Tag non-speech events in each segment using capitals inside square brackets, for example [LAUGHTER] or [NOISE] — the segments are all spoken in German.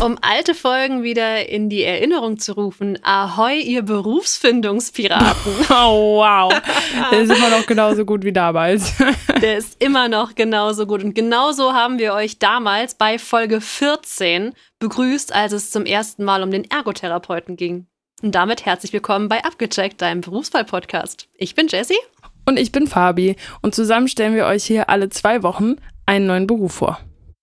Um alte Folgen wieder in die Erinnerung zu rufen, ahoi, ihr Berufsfindungspiraten. [LAUGHS] Oh, wow. Der ist immer noch genauso gut wie damals. [LAUGHS] Der ist immer noch genauso gut. Und genauso haben wir euch damals bei Folge 14 begrüßt, als es zum ersten Mal um den Ergotherapeuten ging. Und damit herzlich willkommen bei Abgecheckt, deinem Berufsfall-Podcast. Ich bin Jessie. Und ich bin Fabi. Und zusammen stellen wir euch hier alle zwei Wochen einen neuen Beruf vor.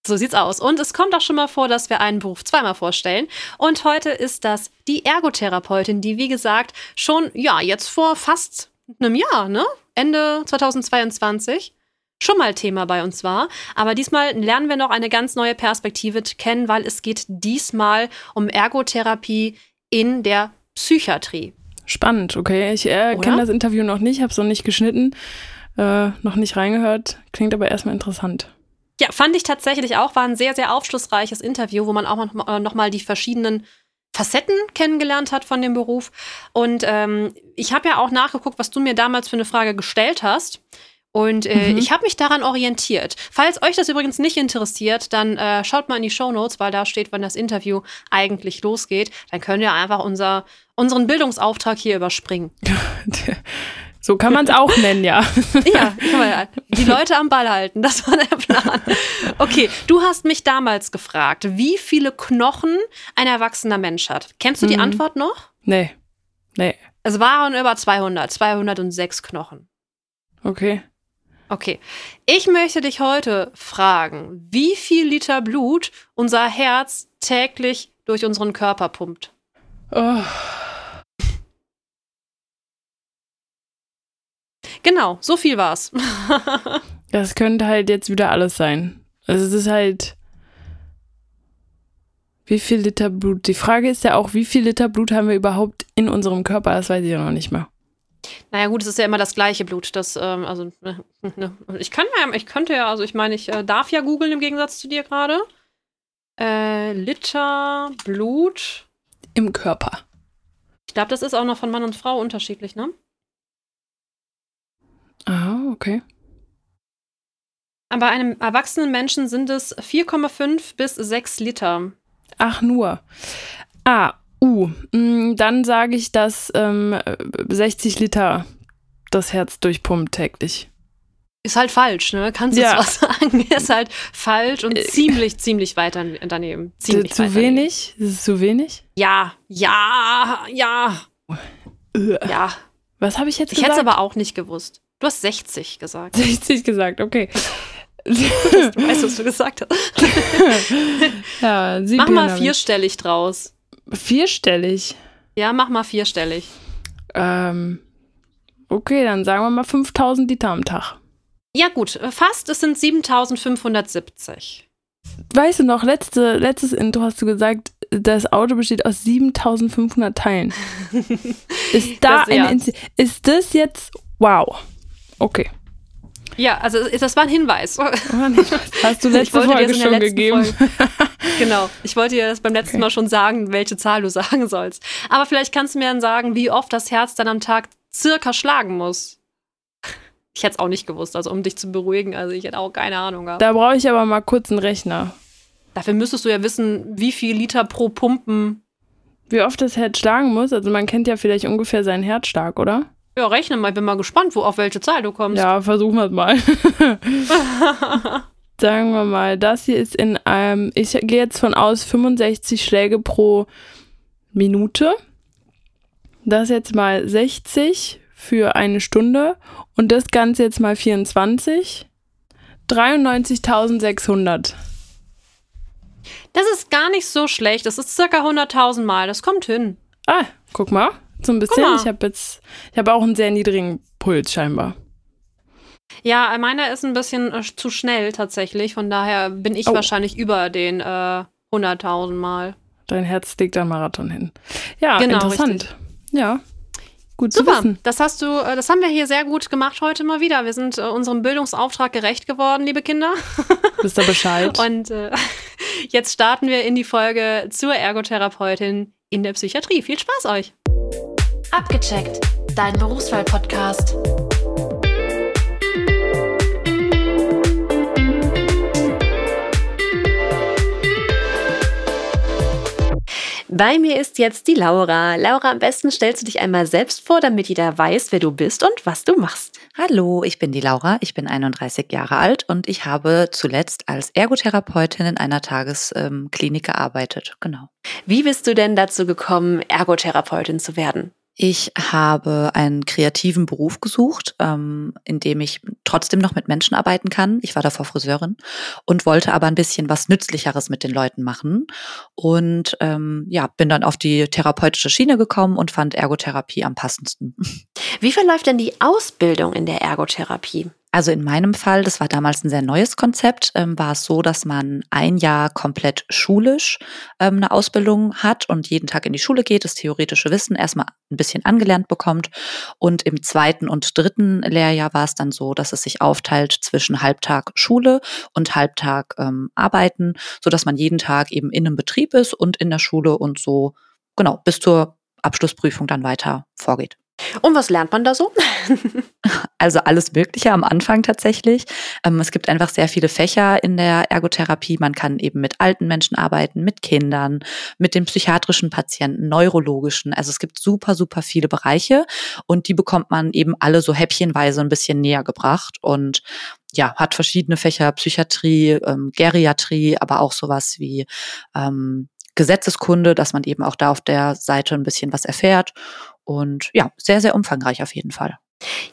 So sieht's aus. Und es kommt auch schon mal vor, dass wir einen Beruf zweimal vorstellen. Und heute ist das die Ergotherapeutin, die, wie gesagt, schon, ja, jetzt vor fast einem Jahr, ne? Ende 2022 schon mal Thema bei uns war. Aber diesmal lernen wir noch eine ganz neue Perspektive kennen, weil es geht diesmal um Ergotherapie in der Psychiatrie. Spannend, okay. Ich äh, kenne das Interview noch nicht, habe es noch nicht geschnitten, äh, noch nicht reingehört. Klingt aber erstmal interessant. Ja, fand ich tatsächlich auch. War ein sehr, sehr aufschlussreiches Interview, wo man auch noch mal die verschiedenen Facetten kennengelernt hat von dem Beruf. Und ähm, ich habe ja auch nachgeguckt, was du mir damals für eine Frage gestellt hast. Und äh, mhm. ich habe mich daran orientiert. Falls euch das übrigens nicht interessiert, dann äh, schaut mal in die Show Notes, weil da steht, wann das Interview eigentlich losgeht. Dann könnt ihr einfach unser, unseren Bildungsauftrag hier überspringen. [LAUGHS] So kann man es auch [LAUGHS] nennen, ja. ja, die Leute am Ball halten, das war der Plan. Okay, du hast mich damals gefragt, wie viele Knochen ein erwachsener Mensch hat. Kennst du die mhm. Antwort noch? Nee. Nee. Es waren über 200, 206 Knochen. Okay. Okay. Ich möchte dich heute fragen, wie viel Liter Blut unser Herz täglich durch unseren Körper pumpt. Oh. Genau, so viel war's. [LAUGHS] das könnte halt jetzt wieder alles sein. Also es ist halt. Wie viel Liter Blut? Die Frage ist ja auch, wie viel Liter Blut haben wir überhaupt in unserem Körper? Das weiß ich ja noch nicht mehr. Naja, gut, es ist ja immer das gleiche Blut. Das, ähm, also, ne, ne. Ich kann ja, ich könnte ja, also ich meine, ich äh, darf ja googeln im Gegensatz zu dir gerade. Äh, Liter Blut. Im Körper. Ich glaube, das ist auch noch von Mann und Frau unterschiedlich, ne? Ah, okay. Bei einem erwachsenen Menschen sind es 4,5 bis 6 Liter. Ach, nur. Ah, uh. Dann sage ich, dass ähm, 60 Liter das Herz durchpumpt täglich. Ist halt falsch, ne? Kannst du ja. was [LAUGHS] sagen? Ist halt falsch und äh, ziemlich, ziemlich weit daneben. Ziemlich zu wenig? Daneben. Ist es zu wenig? Ja, ja, ja. Ja. Was habe ich jetzt ich gesagt? Ich hätte es aber auch nicht gewusst. Du hast 60 gesagt. 60 gesagt, okay. Du weißt, was du gesagt hast. [LAUGHS] ja, mach mal vierstellig draus. Vierstellig? Ja, mach mal vierstellig. Ähm, okay, dann sagen wir mal 5000 Liter am Tag. Ja, gut, fast. Es sind 7570. Weißt du noch, letzte, letztes Intro hast du gesagt, das Auto besteht aus 7500 Teilen. [LAUGHS] ist da das. Ja. Ist das jetzt. Wow. Okay. Ja, also das war ein Hinweis. Hast du letzte Folge schon gegeben? Folge, genau. Ich wollte dir das beim letzten okay. Mal schon sagen, welche Zahl du [LAUGHS] sagen sollst. Aber vielleicht kannst du mir dann sagen, wie oft das Herz dann am Tag circa schlagen muss. Ich hätte es auch nicht gewusst, also um dich zu beruhigen. Also ich hätte auch keine Ahnung gehabt. Da brauche ich aber mal kurz einen Rechner. Dafür müsstest du ja wissen, wie viel Liter pro Pumpen. Wie oft das Herz schlagen muss. Also man kennt ja vielleicht ungefähr seinen Herzschlag, oder? Ja, rechne mal. Ich bin mal gespannt, wo, auf welche Zahl du kommst. Ja, versuchen wir es mal. [LAUGHS] [LAUGHS] Sagen wir mal, das hier ist in einem, ich gehe jetzt von aus 65 Schläge pro Minute. Das jetzt mal 60 für eine Stunde und das Ganze jetzt mal 24. 93.600. Das ist gar nicht so schlecht. Das ist circa 100.000 Mal. Das kommt hin. Ah, guck mal. So ein bisschen. Ich habe jetzt, ich habe auch einen sehr niedrigen Puls scheinbar. Ja, meiner ist ein bisschen äh, zu schnell tatsächlich. Von daher bin ich oh. wahrscheinlich über den äh, 100.000 Mal. Dein Herz legt am Marathon hin. Ja, genau, interessant. Richtig. Ja. Gut Super, zu wissen. das hast du, äh, das haben wir hier sehr gut gemacht heute mal wieder. Wir sind äh, unserem Bildungsauftrag gerecht geworden, liebe Kinder. [LAUGHS] Wisst ihr Bescheid? [LAUGHS] Und äh, [LAUGHS] jetzt starten wir in die Folge zur Ergotherapeutin in der Psychiatrie. Viel Spaß euch! Abgecheckt, dein Berufswahl-Podcast. Bei mir ist jetzt die Laura. Laura, am besten stellst du dich einmal selbst vor, damit jeder weiß, wer du bist und was du machst. Hallo, ich bin die Laura, ich bin 31 Jahre alt und ich habe zuletzt als Ergotherapeutin in einer Tagesklinik gearbeitet. Genau. Wie bist du denn dazu gekommen, Ergotherapeutin zu werden? Ich habe einen kreativen Beruf gesucht, ähm, in dem ich trotzdem noch mit Menschen arbeiten kann. Ich war davor Friseurin und wollte aber ein bisschen was Nützlicheres mit den Leuten machen. Und ähm, ja, bin dann auf die therapeutische Schiene gekommen und fand Ergotherapie am passendsten. Wie verläuft denn die Ausbildung in der Ergotherapie? Also in meinem Fall, das war damals ein sehr neues Konzept, ähm, war es so, dass man ein Jahr komplett schulisch ähm, eine Ausbildung hat und jeden Tag in die Schule geht, das theoretische Wissen erstmal ein bisschen angelernt bekommt. Und im zweiten und dritten Lehrjahr war es dann so, dass es sich aufteilt zwischen Halbtag Schule und Halbtag ähm, Arbeiten, so dass man jeden Tag eben in einem Betrieb ist und in der Schule und so genau bis zur Abschlussprüfung dann weiter vorgeht. Und was lernt man da so? [LAUGHS] Also alles Mögliche am Anfang tatsächlich. Ähm, es gibt einfach sehr viele Fächer in der Ergotherapie. Man kann eben mit alten Menschen arbeiten, mit Kindern, mit den psychiatrischen Patienten, neurologischen. Also es gibt super, super viele Bereiche und die bekommt man eben alle so häppchenweise ein bisschen näher gebracht und ja, hat verschiedene Fächer, Psychiatrie, ähm, Geriatrie, aber auch sowas wie ähm, Gesetzeskunde, dass man eben auch da auf der Seite ein bisschen was erfährt. Und ja, sehr, sehr umfangreich auf jeden Fall.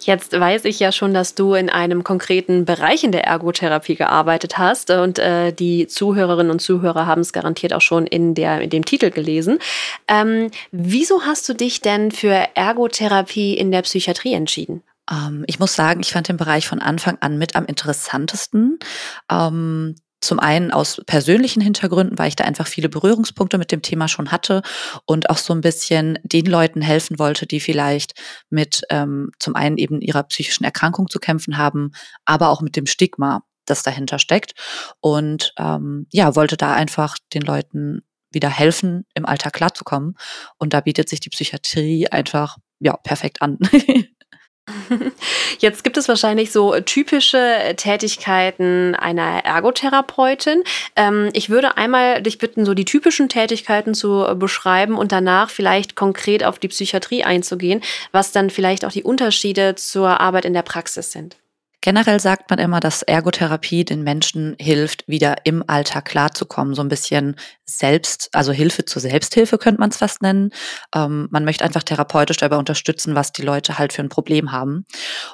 Jetzt weiß ich ja schon, dass du in einem konkreten Bereich in der Ergotherapie gearbeitet hast und äh, die Zuhörerinnen und Zuhörer haben es garantiert auch schon in, der, in dem Titel gelesen. Ähm, wieso hast du dich denn für Ergotherapie in der Psychiatrie entschieden? Ähm, ich muss sagen, ich fand den Bereich von Anfang an mit am interessantesten. Ähm, zum einen aus persönlichen Hintergründen, weil ich da einfach viele Berührungspunkte mit dem Thema schon hatte und auch so ein bisschen den Leuten helfen wollte, die vielleicht mit ähm, zum einen eben ihrer psychischen Erkrankung zu kämpfen haben, aber auch mit dem Stigma, das dahinter steckt. Und ähm, ja, wollte da einfach den Leuten wieder helfen, im Alltag klarzukommen. Und da bietet sich die Psychiatrie einfach ja perfekt an. [LAUGHS] Jetzt gibt es wahrscheinlich so typische Tätigkeiten einer Ergotherapeutin. Ähm, ich würde einmal dich bitten, so die typischen Tätigkeiten zu beschreiben und danach vielleicht konkret auf die Psychiatrie einzugehen, was dann vielleicht auch die Unterschiede zur Arbeit in der Praxis sind. Generell sagt man immer, dass Ergotherapie den Menschen hilft, wieder im Alltag klarzukommen. So ein bisschen selbst, also Hilfe zur Selbsthilfe könnte man es fast nennen. Ähm, man möchte einfach therapeutisch dabei unterstützen, was die Leute halt für ein Problem haben.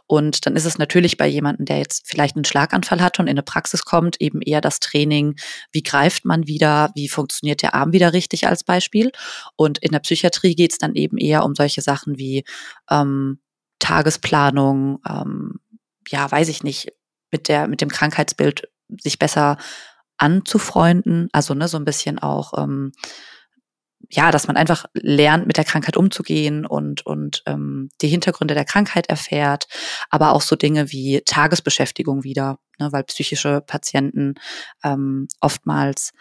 Und dann ist es natürlich bei jemandem, der jetzt vielleicht einen Schlaganfall hat und in eine Praxis kommt, eben eher das Training, wie greift man wieder, wie funktioniert der Arm wieder richtig als Beispiel. Und in der Psychiatrie geht es dann eben eher um solche Sachen wie ähm, Tagesplanung, ähm, ja, weiß ich nicht, mit der, mit dem Krankheitsbild sich besser anzufreunden. Also, ne, so ein bisschen auch, ähm, ja, dass man einfach lernt, mit der Krankheit umzugehen und, und ähm, die Hintergründe der Krankheit erfährt, aber auch so Dinge wie Tagesbeschäftigung wieder, ne, weil psychische Patienten ähm, oftmals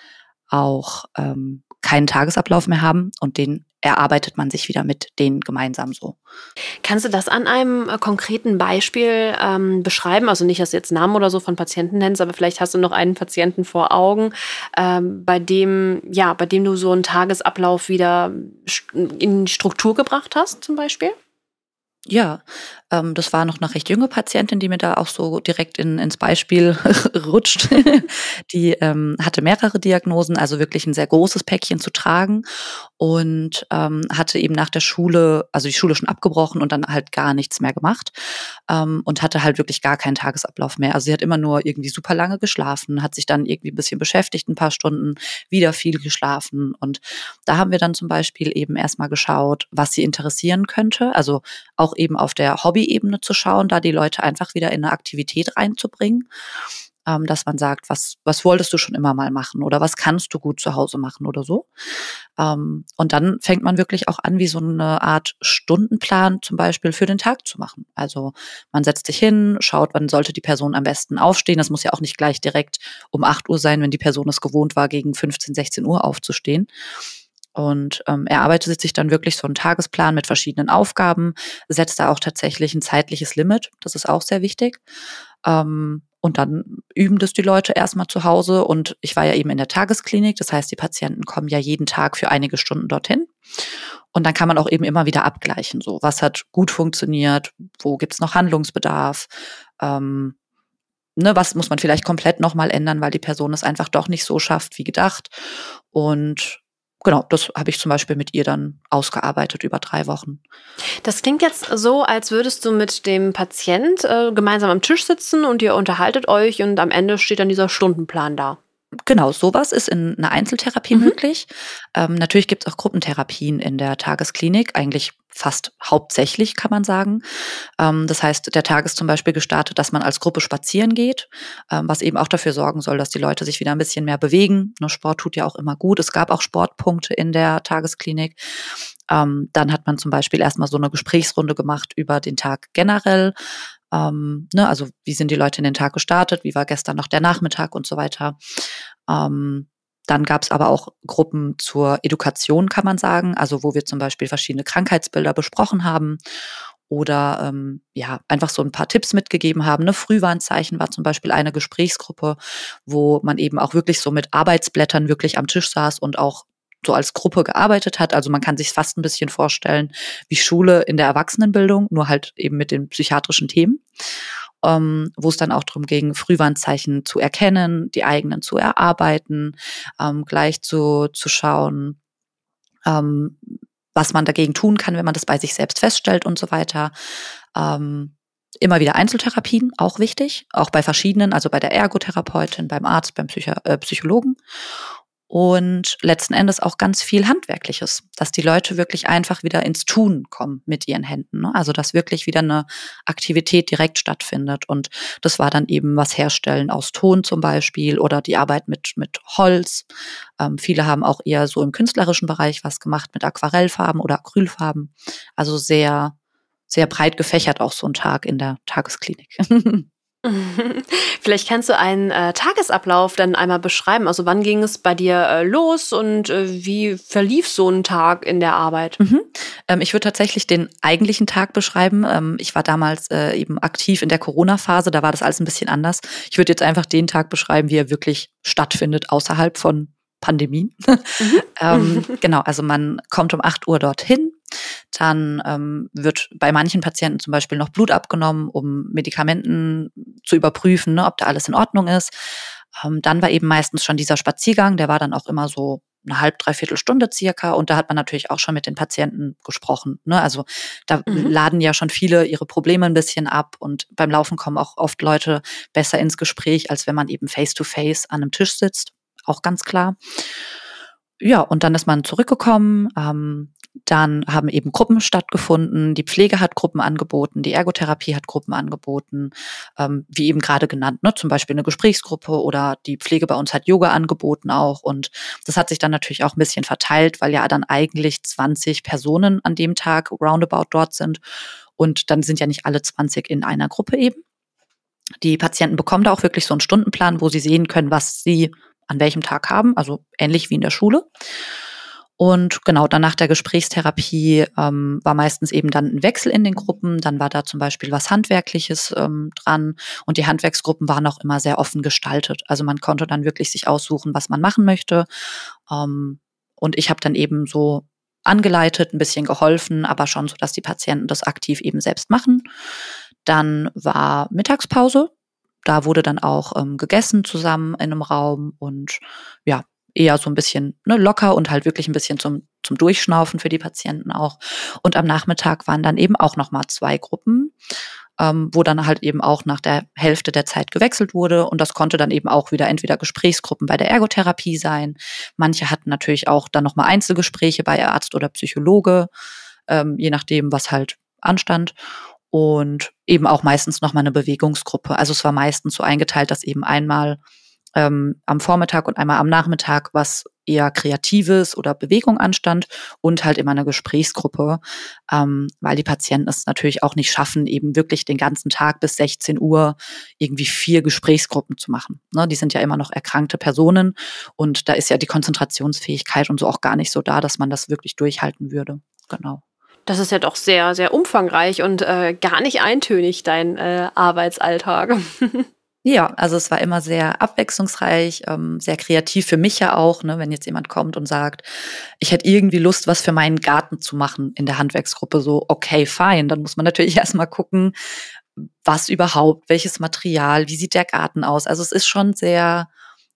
auch ähm, keinen Tagesablauf mehr haben und den erarbeitet man sich wieder mit denen gemeinsam so. Kannst du das an einem äh, konkreten Beispiel ähm, beschreiben? Also nicht, dass du jetzt Namen oder so von Patienten nennst, aber vielleicht hast du noch einen Patienten vor Augen, ähm, bei dem, ja, bei dem du so einen Tagesablauf wieder in Struktur gebracht hast, zum Beispiel? Ja, ähm, das war noch eine recht junge Patientin, die mir da auch so direkt in, ins Beispiel [LAUGHS] rutscht. die ähm, hatte mehrere Diagnosen, also wirklich ein sehr großes Päckchen zu tragen und ähm, hatte eben nach der Schule, also die Schule schon abgebrochen und dann halt gar nichts mehr gemacht ähm, und hatte halt wirklich gar keinen Tagesablauf mehr. Also sie hat immer nur irgendwie super lange geschlafen, hat sich dann irgendwie ein bisschen beschäftigt, ein paar Stunden, wieder viel geschlafen und da haben wir dann zum Beispiel eben erstmal geschaut, was sie interessieren könnte, also auch eben auf der Hobby-Ebene zu schauen, da die Leute einfach wieder in eine Aktivität reinzubringen, ähm, dass man sagt, was, was wolltest du schon immer mal machen oder was kannst du gut zu Hause machen oder so. Ähm, und dann fängt man wirklich auch an, wie so eine Art Stundenplan zum Beispiel für den Tag zu machen. Also man setzt sich hin, schaut, wann sollte die Person am besten aufstehen. Das muss ja auch nicht gleich direkt um 8 Uhr sein, wenn die Person es gewohnt war, gegen 15, 16 Uhr aufzustehen und ähm, er arbeitet sich dann wirklich so einen Tagesplan mit verschiedenen Aufgaben, setzt da auch tatsächlich ein zeitliches Limit. Das ist auch sehr wichtig. Ähm, Und dann üben das die Leute erstmal zu Hause. Und ich war ja eben in der Tagesklinik. Das heißt, die Patienten kommen ja jeden Tag für einige Stunden dorthin. Und dann kann man auch eben immer wieder abgleichen. So, was hat gut funktioniert? Wo gibt's noch Handlungsbedarf? Ähm, ne, was muss man vielleicht komplett nochmal ändern, weil die Person es einfach doch nicht so schafft wie gedacht. Und genau, das habe ich zum Beispiel mit ihr dann ausgearbeitet über drei Wochen. Das klingt jetzt so, als würdest du mit dem Patient äh, gemeinsam am Tisch sitzen und ihr unterhaltet euch und am Ende steht dann dieser Stundenplan da. Genau, sowas ist in einer Einzeltherapie mhm. möglich. Ähm, natürlich gibt es auch Gruppentherapien in der Tagesklinik, eigentlich fast hauptsächlich, kann man sagen. Ähm, das heißt, der Tag ist zum Beispiel gestartet, dass man als Gruppe spazieren geht, ähm, was eben auch dafür sorgen soll, dass die Leute sich wieder ein bisschen mehr bewegen. Ne, Sport tut ja auch immer gut. Es gab auch Sportpunkte in der Tagesklinik. Ähm, dann hat man zum Beispiel erstmal so eine Gesprächsrunde gemacht über den Tag generell. Ähm, ne, also wie sind die Leute in den Tag gestartet, wie war gestern noch der Nachmittag und so weiter. Ähm, dann gab es aber auch Gruppen zur Education, kann man sagen, also wo wir zum Beispiel verschiedene Krankheitsbilder besprochen haben oder ähm, ja einfach so ein paar Tipps mitgegeben haben. Ne? Frühwarnzeichen war zum Beispiel eine Gesprächsgruppe, wo man eben auch wirklich so mit Arbeitsblättern wirklich am Tisch saß und auch so als Gruppe gearbeitet hat. Also man kann sich fast ein bisschen vorstellen wie Schule in der Erwachsenenbildung, nur halt eben mit den psychiatrischen Themen. Ähm, wo es dann auch darum ging, Frühwarnzeichen zu erkennen, die eigenen zu erarbeiten, ähm, gleich zu, zu schauen, ähm, was man dagegen tun kann, wenn man das bei sich selbst feststellt und so weiter. Ähm, immer wieder Einzeltherapien, auch wichtig, auch bei verschiedenen, also bei der Ergotherapeutin, beim Arzt, beim Psycho äh, Psychologen und letzten Endes auch ganz viel Handwerkliches, dass die Leute wirklich einfach wieder ins Tun kommen mit ihren Händen. Ne? Also dass wirklich wieder eine Aktivität direkt stattfindet. Und das war dann eben was Herstellen aus Ton zum Beispiel oder die Arbeit mit, mit Holz. Ähm, viele haben auch eher so im künstlerischen Bereich was gemacht mit Aquarellfarben oder Acrylfarben. Also sehr, sehr breit gefächert auch so ein Tag in der Tagesklinik. [LAUGHS] [LAUGHS] Vielleicht kannst du einen äh, Tagesablauf dann einmal beschreiben. Also wann ging es bei dir äh, los und äh, wie verlief so ein Tag in der Arbeit? Mhm. Ähm, ich würde tatsächlich den eigentlichen Tag beschreiben. Ähm, ich war damals äh, eben aktiv in der Corona-Phase, da war das alles ein bisschen anders. Ich würde jetzt einfach den Tag beschreiben, wie er wirklich stattfindet, außerhalb von Pandemien. Mhm. [LAUGHS] ähm, genau, also man kommt um 8 Uhr dorthin, dann ähm, wird bei manchen Patienten zum Beispiel noch Blut abgenommen, um Medikamenten zu überprüfen, ne, ob da alles in Ordnung ist. Ähm, dann war eben meistens schon dieser Spaziergang, der war dann auch immer so eine halb, dreiviertel Stunde circa. Und da hat man natürlich auch schon mit den Patienten gesprochen. Ne? Also da mhm. laden ja schon viele ihre Probleme ein bisschen ab. Und beim Laufen kommen auch oft Leute besser ins Gespräch, als wenn man eben face-to-face -face an einem Tisch sitzt. Auch ganz klar. Ja, und dann ist man zurückgekommen. Ähm, dann haben eben Gruppen stattgefunden. Die Pflege hat Gruppen angeboten, die Ergotherapie hat Gruppen angeboten, ähm, wie eben gerade genannt, ne? zum Beispiel eine Gesprächsgruppe oder die Pflege bei uns hat Yoga angeboten auch. Und das hat sich dann natürlich auch ein bisschen verteilt, weil ja dann eigentlich 20 Personen an dem Tag roundabout dort sind. Und dann sind ja nicht alle 20 in einer Gruppe eben. Die Patienten bekommen da auch wirklich so einen Stundenplan, wo sie sehen können, was sie an welchem Tag haben, also ähnlich wie in der Schule. Und genau, dann nach der Gesprächstherapie ähm, war meistens eben dann ein Wechsel in den Gruppen. Dann war da zum Beispiel was Handwerkliches ähm, dran. Und die Handwerksgruppen waren auch immer sehr offen gestaltet. Also man konnte dann wirklich sich aussuchen, was man machen möchte. Ähm, und ich habe dann eben so angeleitet, ein bisschen geholfen, aber schon so, dass die Patienten das aktiv eben selbst machen. Dann war Mittagspause. Da wurde dann auch ähm, gegessen zusammen in einem Raum und ja, eher so ein bisschen ne, locker und halt wirklich ein bisschen zum, zum Durchschnaufen für die Patienten auch. Und am Nachmittag waren dann eben auch nochmal zwei Gruppen, ähm, wo dann halt eben auch nach der Hälfte der Zeit gewechselt wurde. Und das konnte dann eben auch wieder entweder Gesprächsgruppen bei der Ergotherapie sein. Manche hatten natürlich auch dann nochmal Einzelgespräche bei Arzt oder Psychologe, ähm, je nachdem, was halt anstand und eben auch meistens nochmal eine Bewegungsgruppe. Also es war meistens so eingeteilt, dass eben einmal ähm, am Vormittag und einmal am Nachmittag was eher Kreatives oder Bewegung anstand und halt immer eine Gesprächsgruppe, ähm, weil die Patienten es natürlich auch nicht schaffen, eben wirklich den ganzen Tag bis 16 Uhr irgendwie vier Gesprächsgruppen zu machen. Ne, die sind ja immer noch erkrankte Personen und da ist ja die Konzentrationsfähigkeit und so auch gar nicht so da, dass man das wirklich durchhalten würde. Genau. Das ist ja doch sehr, sehr umfangreich und äh, gar nicht eintönig, dein äh, Arbeitsalltag. [LAUGHS] Ja, also es war immer sehr abwechslungsreich, ähm, sehr kreativ für mich ja auch, ne, wenn jetzt jemand kommt und sagt, ich hätte irgendwie Lust, was für meinen Garten zu machen in der Handwerksgruppe, so okay, fein, dann muss man natürlich [LAUGHS] erstmal gucken, was überhaupt, welches Material, wie sieht der Garten aus. Also es ist schon sehr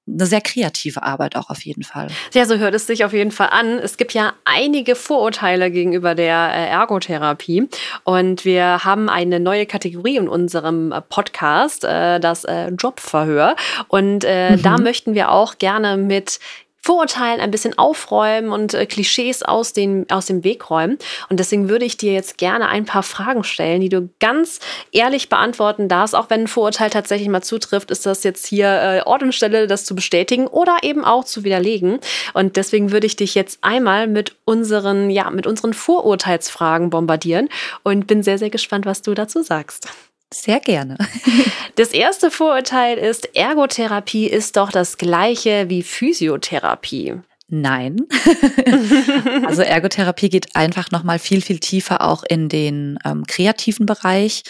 eine sehr kreative Arbeit auch auf jeden Fall. Ja, so hört es sich auf jeden Fall an. Es gibt ja einige Vorurteile gegenüber der äh, Ergotherapie und wir haben eine neue Kategorie in unserem äh, Podcast, äh, das Jobverhör. Und mhm. da möchten wir auch gerne mit Vorurteilen ein bisschen aufräumen und äh, Klischees aus, den, aus dem Weg räumen. Und deswegen würde ich dir jetzt gerne ein paar Fragen stellen, die du ganz ehrlich beantworten darfst. Auch wenn ein Vorurteil tatsächlich mal zutrifft, ist das jetzt hier äh, Ort und Stelle, das zu bestätigen oder eben auch zu widerlegen. Und deswegen würde ich dich jetzt einmal mit unseren, ja, mit unseren Vorurteilsfragen bombardieren und bin sehr, sehr gespannt, was du dazu sagst. Sehr gerne. [LAUGHS] Das erste Vorurteil ist, Ergotherapie ist doch das gleiche wie Physiotherapie. Nein. [LAUGHS] also Ergotherapie geht einfach noch mal viel viel tiefer auch in den ähm, kreativen Bereich.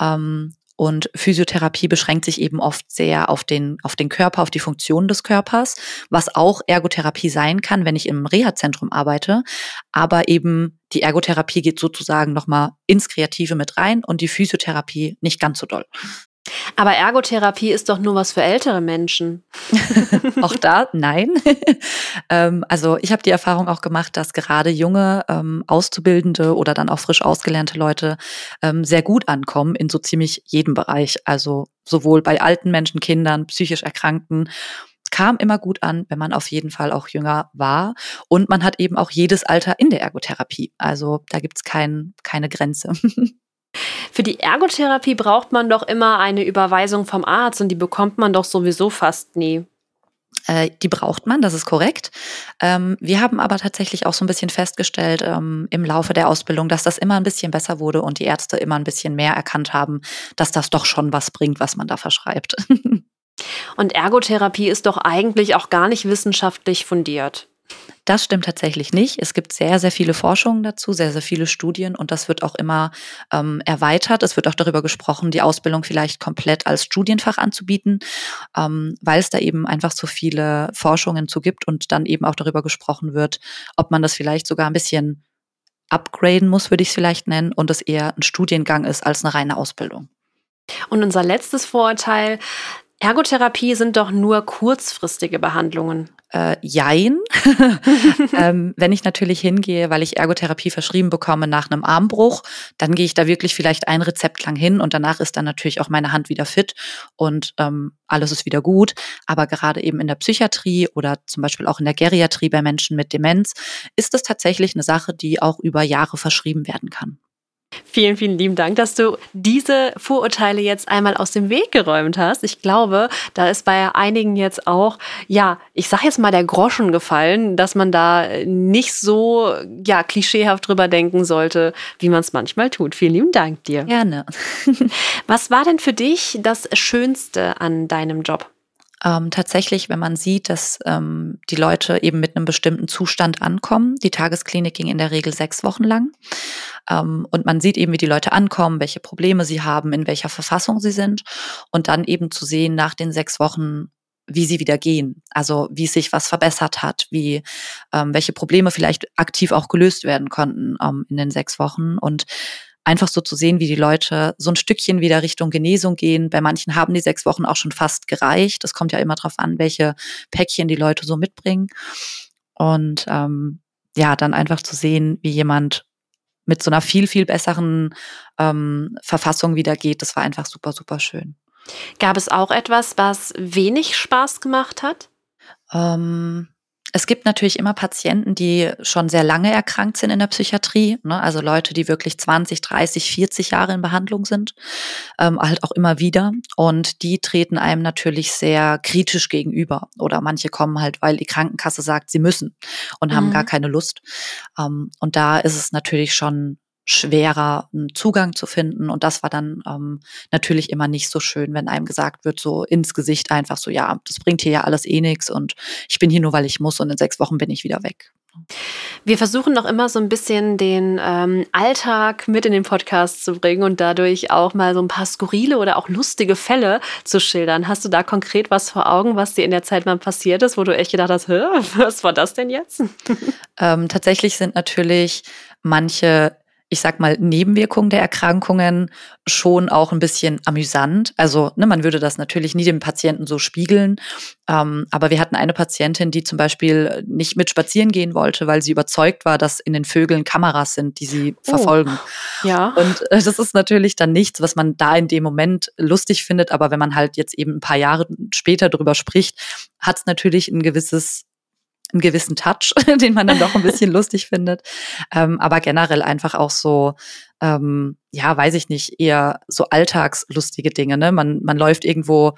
Ähm, und Physiotherapie beschränkt sich eben oft sehr auf den, auf den Körper, auf die Funktion des Körpers, was auch Ergotherapie sein kann, wenn ich im Reha-Zentrum arbeite. Aber eben die Ergotherapie geht sozusagen nochmal ins Kreative mit rein und die Physiotherapie nicht ganz so doll. Aber Ergotherapie ist doch nur was für ältere Menschen. [LAUGHS] auch da, nein. [LAUGHS] ähm, also ich habe die Erfahrung auch gemacht, dass gerade junge ähm, Auszubildende oder dann auch frisch ausgelernte Leute ähm, sehr gut ankommen in so ziemlich jedem Bereich. Also sowohl bei alten Menschen, Kindern, psychisch Erkrankten kam immer gut an, wenn man auf jeden Fall auch jünger war. Und man hat eben auch jedes Alter in der Ergotherapie. Also da gibt's kein, keine Grenze. [LAUGHS] Für die Ergotherapie braucht man doch immer eine Überweisung vom Arzt und die bekommt man doch sowieso fast nie. Äh, die braucht man, das ist korrekt. Ähm, wir haben aber tatsächlich auch so ein bisschen festgestellt ähm, im Laufe der Ausbildung, dass das immer ein bisschen besser wurde und die Ärzte immer ein bisschen mehr erkannt haben, dass das doch schon was bringt, was man da verschreibt. [LAUGHS] Und Ergotherapie ist doch eigentlich auch gar nicht wissenschaftlich fundiert. Das stimmt tatsächlich nicht. Es gibt sehr, sehr viele Forschungen dazu, sehr, sehr viele Studien und das wird auch immer ähm, erweitert. Es wird auch darüber gesprochen, die Ausbildung vielleicht komplett als Studienfach anzubieten, ähm, weil es da eben einfach so viele Forschungen zu gibt und dann eben auch darüber gesprochen wird, ob man das vielleicht sogar ein bisschen upgraden muss, würde ich es vielleicht nennen, und es eher ein Studiengang ist als eine reine Ausbildung. Und unser letztes Vorurteil, Ergotherapie sind doch nur kurzfristige Behandlungen. Äh, jein. [LAUGHS] ähm, wenn ich natürlich hingehe, weil ich Ergotherapie verschrieben bekomme nach einem Armbruch, dann gehe ich da wirklich vielleicht ein Rezept lang hin und danach ist dann natürlich auch meine Hand wieder fit und ähm, alles ist wieder gut. Aber gerade eben in der Psychiatrie oder zum Beispiel auch in der Geriatrie bei Menschen mit Demenz ist es tatsächlich eine Sache, die auch über Jahre verschrieben werden kann. Vielen, vielen lieben Dank, dass du diese Vorurteile jetzt einmal aus dem Weg geräumt hast. Ich glaube, da ist bei einigen jetzt auch, ja, ich sag jetzt mal der Groschen gefallen, dass man da nicht so, ja, klischeehaft drüber denken sollte, wie man es manchmal tut. Vielen lieben Dank dir. Gerne. [LAUGHS] Was war denn für dich das Schönste an deinem Job? Ähm, tatsächlich, wenn man sieht, dass ähm, die Leute eben mit einem bestimmten Zustand ankommen. Die Tagesklinik ging in der Regel sechs Wochen lang. Ähm, und man sieht eben, wie die Leute ankommen, welche Probleme sie haben, in welcher Verfassung sie sind. Und dann eben zu sehen nach den sechs Wochen, wie sie wieder gehen. Also wie sich was verbessert hat, wie ähm, welche Probleme vielleicht aktiv auch gelöst werden konnten ähm, in den sechs Wochen. Und einfach so zu sehen, wie die Leute so ein Stückchen wieder Richtung Genesung gehen. Bei manchen haben die sechs Wochen auch schon fast gereicht. Es kommt ja immer darauf an, welche Päckchen die Leute so mitbringen. Und ähm, ja, dann einfach zu sehen, wie jemand mit so einer viel, viel besseren ähm, Verfassung wieder geht, das war einfach super, super schön. Gab es auch etwas, was wenig Spaß gemacht hat? Ähm, es gibt natürlich immer Patienten, die schon sehr lange erkrankt sind in der Psychiatrie, ne? also Leute, die wirklich 20, 30, 40 Jahre in Behandlung sind, ähm, halt auch immer wieder. Und die treten einem natürlich sehr kritisch gegenüber. Oder manche kommen halt, weil die Krankenkasse sagt, sie müssen und haben gar mhm. keine Lust. Ähm, und da ist es natürlich schon schwerer, einen Zugang zu finden. Und das war dann ähm, natürlich immer nicht so schön, wenn einem gesagt wird, so ins Gesicht einfach so, ja, das bringt hier ja alles eh nichts und ich bin hier nur, weil ich muss und in sechs Wochen bin ich wieder weg. Wir versuchen noch immer so ein bisschen den ähm, Alltag mit in den Podcast zu bringen und dadurch auch mal so ein paar skurrile oder auch lustige Fälle zu schildern. Hast du da konkret was vor Augen, was dir in der Zeit mal passiert ist, wo du echt gedacht hast, [LAUGHS] was war das denn jetzt? Ähm, tatsächlich sind natürlich manche ich sag mal, Nebenwirkungen der Erkrankungen schon auch ein bisschen amüsant. Also ne, man würde das natürlich nie dem Patienten so spiegeln. Ähm, aber wir hatten eine Patientin, die zum Beispiel nicht mit spazieren gehen wollte, weil sie überzeugt war, dass in den Vögeln Kameras sind, die sie oh. verfolgen. Ja. Und äh, das ist natürlich dann nichts, was man da in dem Moment lustig findet. Aber wenn man halt jetzt eben ein paar Jahre später drüber spricht, hat es natürlich ein gewisses einen gewissen Touch, [LAUGHS] den man dann doch ein bisschen lustig findet. Ähm, aber generell einfach auch so, ähm, ja, weiß ich nicht, eher so alltagslustige Dinge. Ne? Man, man läuft irgendwo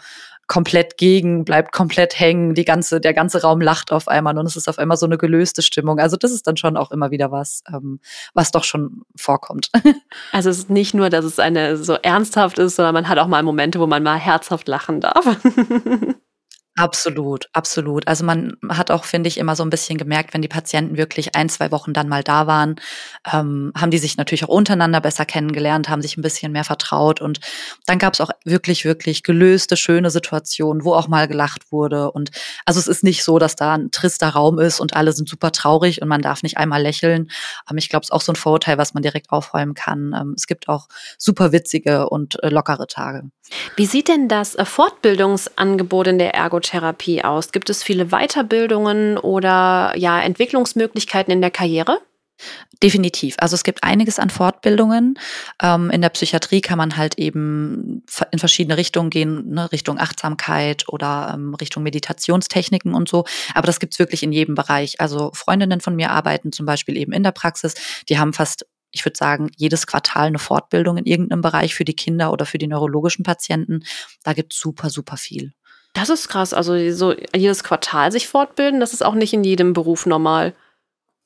komplett gegen, bleibt komplett hängen, die ganze, der ganze Raum lacht auf einmal und es ist auf einmal so eine gelöste Stimmung. Also das ist dann schon auch immer wieder was, ähm, was doch schon vorkommt. [LAUGHS] Also es ist nicht nur, dass es eine so ernsthaft ist, sondern man hat auch mal Momente, wo man mal herzhaft lachen darf. [LAUGHS] Absolut, absolut. Also man hat auch, finde ich, immer so ein bisschen gemerkt, wenn die Patienten wirklich ein, zwei Wochen dann mal da waren, ähm, haben die sich natürlich auch untereinander besser kennengelernt, haben sich ein bisschen mehr vertraut und dann gab es auch wirklich, wirklich gelöste, schöne Situationen, wo auch mal gelacht wurde. Und also es ist nicht so, dass da ein trister Raum ist und alle sind super traurig und man darf nicht einmal lächeln. Ähm, ich glaube, es ist auch so ein Vorurteil, was man direkt aufräumen kann. Ähm, es gibt auch super witzige und äh, lockere Tage. Wie sieht denn das äh, Fortbildungsangebot in der Ergotherapie aus? Gibt es viele Weiterbildungen oder ja, Entwicklungsmöglichkeiten in der Karriere? Definitiv. Also es gibt einiges an Fortbildungen. Ähm, in der Psychiatrie kann man halt eben in verschiedene Richtungen gehen, ne, Richtung Achtsamkeit oder ähm, Richtung Meditationstechniken und so. Aber das gibt's wirklich in jedem Bereich. Also Freundinnen von mir arbeiten zum Beispiel eben in der Praxis. Die haben fast ich würde sagen, jedes Quartal eine Fortbildung in irgendeinem Bereich für die Kinder oder für die neurologischen Patienten. Da gibt es super, super viel. Das ist krass. Also so jedes Quartal sich fortbilden, das ist auch nicht in jedem Beruf normal.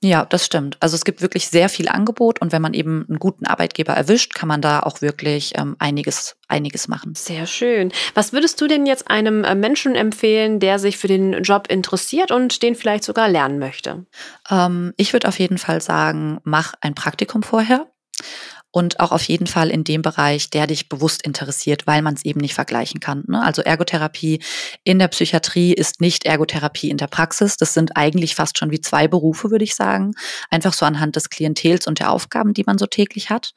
Ja, das stimmt. Also es gibt wirklich sehr viel Angebot und wenn man eben einen guten Arbeitgeber erwischt, kann man da auch wirklich ähm, einiges, einiges machen. Sehr schön. Was würdest du denn jetzt einem äh, Menschen empfehlen, der sich für den Job interessiert und den vielleicht sogar lernen möchte? Ähm, ich würde auf jeden Fall sagen, mach ein Praktikum vorher und auch auf jeden Fall in dem Bereich, der dich bewusst interessiert, weil man es eben nicht vergleichen kann. Ne? Also Ergotherapie in der Psychiatrie ist nicht Ergotherapie in der Praxis. Das sind eigentlich fast schon wie zwei Berufe, würde ich sagen. Einfach so anhand des Klientels und der Aufgaben, die man so täglich hat.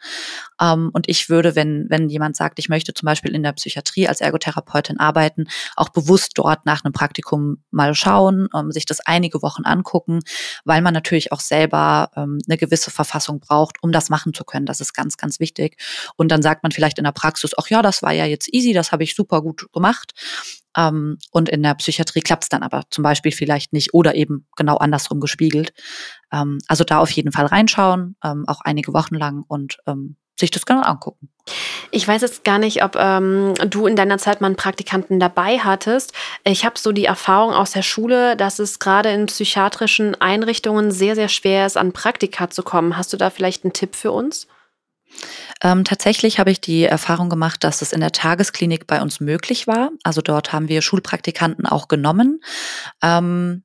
Ähm, und ich würde, wenn, wenn jemand sagt, ich möchte zum Beispiel in der Psychiatrie als Ergotherapeutin arbeiten, auch bewusst dort nach einem Praktikum mal schauen, ähm, sich das einige Wochen angucken, weil man natürlich auch selber ähm, eine gewisse Verfassung braucht, um das machen zu können. Das ist ganz, ganz wichtig. Und dann sagt man vielleicht in der Praxis, ach ja, das war ja jetzt easy, das habe ich super gut gemacht. Ähm, und in der Psychiatrie klappt es dann aber zum Beispiel vielleicht nicht oder eben genau andersrum gespiegelt. Ähm, also da auf jeden Fall reinschauen, ähm, auch einige Wochen lang und ähm, sich das genau angucken. Ich weiß jetzt gar nicht, ob ähm, du in deiner Zeit mal einen Praktikanten dabei hattest. Ich habe so die Erfahrung aus der Schule, dass es gerade in psychiatrischen Einrichtungen sehr, sehr schwer ist, an Praktika zu kommen. Hast du da vielleicht einen Tipp für uns? Ähm, tatsächlich habe ich die Erfahrung gemacht, dass es in der Tagesklinik bei uns möglich war. Also dort haben wir Schulpraktikanten auch genommen. Ähm,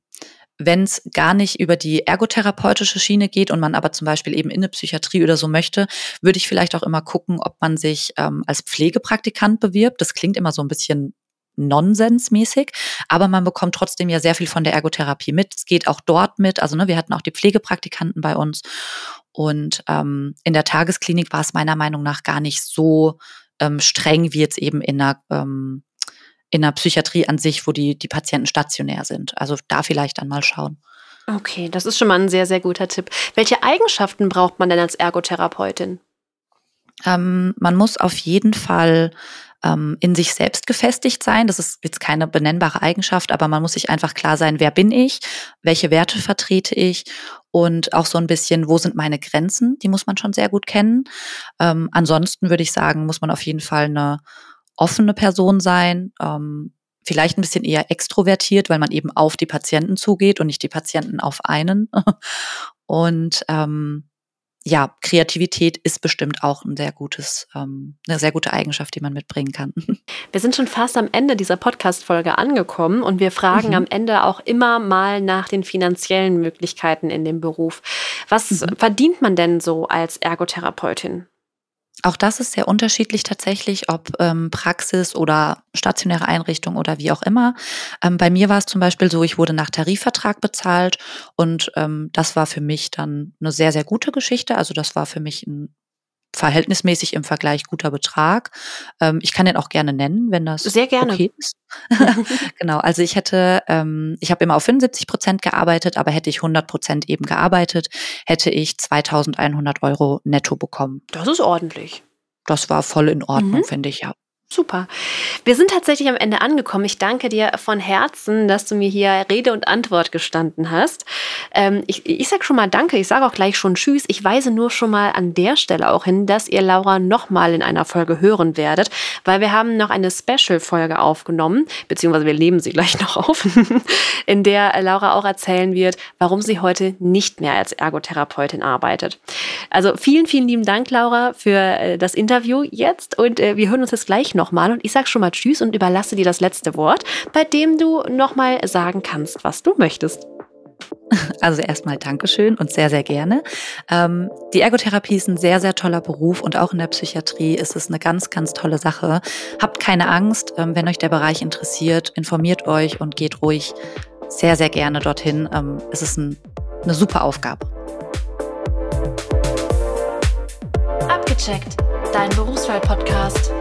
wenn es gar nicht über die ergotherapeutische Schiene geht und man aber zum Beispiel eben in eine Psychiatrie oder so möchte, würde ich vielleicht auch immer gucken, ob man sich ähm, als Pflegepraktikant bewirbt. Das klingt immer so ein bisschen nonsensmäßig, aber man bekommt trotzdem ja sehr viel von der Ergotherapie mit. Es geht auch dort mit. Also ne, wir hatten auch die Pflegepraktikanten bei uns und ähm, in der Tagesklinik war es meiner Meinung nach gar nicht so ähm, streng wie jetzt eben in einer ähm, in der Psychiatrie an sich, wo die, die Patienten stationär sind. Also da vielleicht dann mal schauen. Okay, das ist schon mal ein sehr, sehr guter Tipp. Welche Eigenschaften braucht man denn als Ergotherapeutin? Ähm, man muss auf jeden Fall ähm, in sich selbst gefestigt sein. Das ist jetzt keine benennbare Eigenschaft, aber man muss sich einfach klar sein, wer bin ich, welche Werte vertrete ich und auch so ein bisschen, wo sind meine Grenzen, die muss man schon sehr gut kennen. Ähm, ansonsten würde ich sagen, muss man auf jeden Fall eine offene Person sein, ähm, vielleicht ein bisschen eher extrovertiert, weil man eben auf die Patienten zugeht und nicht die Patienten auf einen. [LAUGHS] Und ähm, ja, Kreativität ist bestimmt auch ein sehr gutes, ähm, eine sehr gute Eigenschaft, die man mitbringen kann. [LAUGHS] Wir sind schon fast am Ende dieser Podcast-Folge angekommen und wir fragen mhm. am Ende auch immer mal nach den finanziellen Möglichkeiten in dem Beruf. Was mhm. verdient man denn so als Ergotherapeutin? Auch das ist sehr unterschiedlich tatsächlich, ob ähm, Praxis oder stationäre Einrichtung oder wie auch immer. Ähm, bei mir war es zum Beispiel so, ich wurde nach Tarifvertrag bezahlt und ähm, das war für mich dann eine sehr, sehr gute Geschichte. Also das war für mich ein verhältnismäßig im Vergleich guter Betrag. Ähm, ich kann den auch gerne nennen, wenn das Sehr gerne. okay ist. [LAUGHS] genau, also ich hätte, ähm, ich habe immer auf 75 Prozent gearbeitet, aber hätte ich 100 Prozent eben gearbeitet, hätte ich 2100 Euro netto bekommen. Das ist ordentlich. Das war voll in Ordnung, mhm. finde ich, ja. Super. Wir sind tatsächlich am Ende angekommen. Ich danke dir von Herzen, dass du mir hier Rede und Antwort gestanden hast. Ähm, ich, ich sage schon mal Danke. Ich sage auch gleich schon Tschüss. Ich weise nur schon mal an der Stelle auch hin, dass ihr Laura nochmal in einer Folge hören werdet, weil wir haben noch eine Special-Folge aufgenommen, beziehungsweise wir nehmen sie gleich [LAUGHS] noch auf, in der Laura auch erzählen wird, warum sie heute nicht mehr als Ergotherapeutin arbeitet. Also vielen, vielen lieben Dank, Laura, für äh, das Interview jetzt und äh, wir hören uns jetzt gleich nochmal und ich sage schon mal Tschüss und überlasse dir das letzte Wort, bei dem du nochmal sagen kannst, was du möchtest. [LAUGHS] Also erstmal Dankeschön und sehr, sehr gerne. Ähm, die Ergotherapie ist ein sehr, sehr toller Beruf und auch in der Psychiatrie ist es eine ganz, ganz tolle Sache. Habt keine Angst, ähm, wenn euch der Bereich interessiert, informiert euch und geht ruhig sehr, sehr gerne dorthin. Ähm, es ist ein, eine super Aufgabe. Abgecheckt, dein Berufswahl-Podcast.